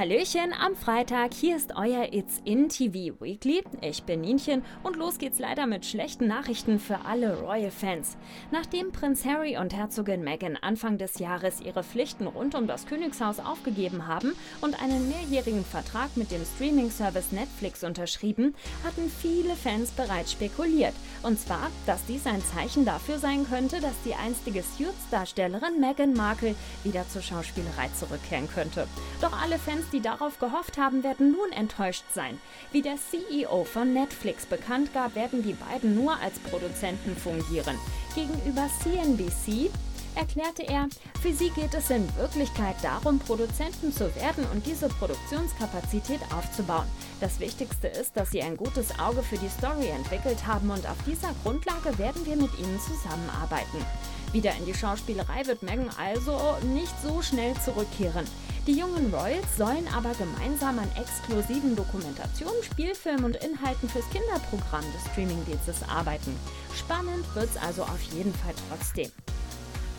Hallöchen am Freitag, hier ist euer It's in TV Weekly. Ich bin Nienchen und los geht's leider mit schlechten Nachrichten für alle Royal-Fans. Nachdem Prinz Harry und Herzogin Meghan Anfang des Jahres ihre Pflichten rund um das Königshaus aufgegeben haben und einen mehrjährigen Vertrag mit dem Streaming-Service Netflix unterschrieben, hatten viele Fans bereits spekuliert. Und zwar, dass dies ein Zeichen dafür sein könnte, dass die einstige Suits-Darstellerin Meghan Markle wieder zur Schauspielerei zurückkehren könnte. Doch alle Fans, die darauf gehofft haben, werden nun enttäuscht sein. Wie der CEO von Netflix bekannt gab, werden die beiden nur als Produzenten fungieren. Gegenüber CNBC erklärte er, für sie geht es in Wirklichkeit darum, Produzenten zu werden und diese Produktionskapazität aufzubauen. Das Wichtigste ist, dass sie ein gutes Auge für die Story entwickelt haben und auf dieser Grundlage werden wir mit ihnen zusammenarbeiten. Wieder in die Schauspielerei wird Megan also nicht so schnell zurückkehren. Die jungen Royals sollen aber gemeinsam an exklusiven Dokumentationen, Spielfilmen und Inhalten fürs Kinderprogramm des Streamingdienstes arbeiten. Spannend wird's also auf jeden Fall trotzdem.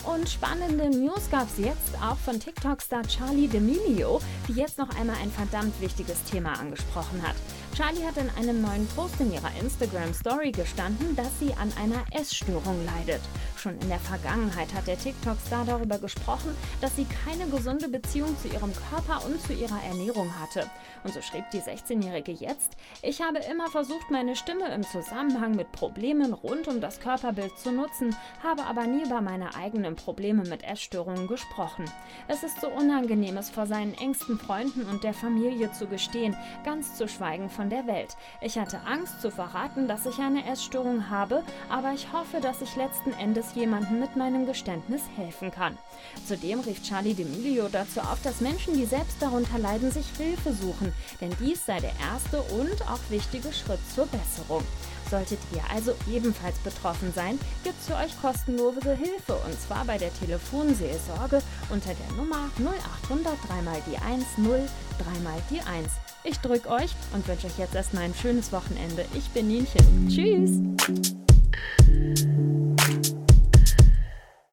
Und spannende News gab es jetzt auch von TikTok-Star Charlie D'Amelio, die jetzt noch einmal ein verdammt wichtiges Thema angesprochen hat. Charlie hat in einem neuen Post in ihrer Instagram-Story gestanden, dass sie an einer Essstörung leidet. Schon in der Vergangenheit hat der TikTok-Star darüber gesprochen, dass sie keine gesunde Beziehung zu ihrem Körper und zu ihrer Ernährung hatte. Und so schrieb die 16-Jährige jetzt, ich habe immer versucht, meine Stimme im Zusammenhang mit Problemen rund um das Körperbild zu nutzen, habe aber nie über meine eigenen Probleme mit Essstörungen gesprochen. Es ist so unangenehm, es vor seinen engsten Freunden und der Familie zu gestehen, ganz zu schweigen von der Welt. Ich hatte Angst zu verraten, dass ich eine Essstörung habe, aber ich hoffe, dass ich letzten Endes jemandem mit meinem Geständnis helfen kann. Zudem rief Charlie D'Amelio dazu auf, dass Menschen, die selbst darunter leiden, sich Hilfe suchen, denn dies sei der erste und auch wichtige Schritt zur Besserung. Solltet ihr also ebenfalls betroffen sein, gibt es für euch kostenlose Hilfe und zwar bei der Telefonseelsorge unter der Nummer 0800 3 mal die 1 0 3 mal die 1. Ich drücke euch und wünsche euch jetzt erstmal ein schönes Wochenende. Ich bin Nienchen. Tschüss!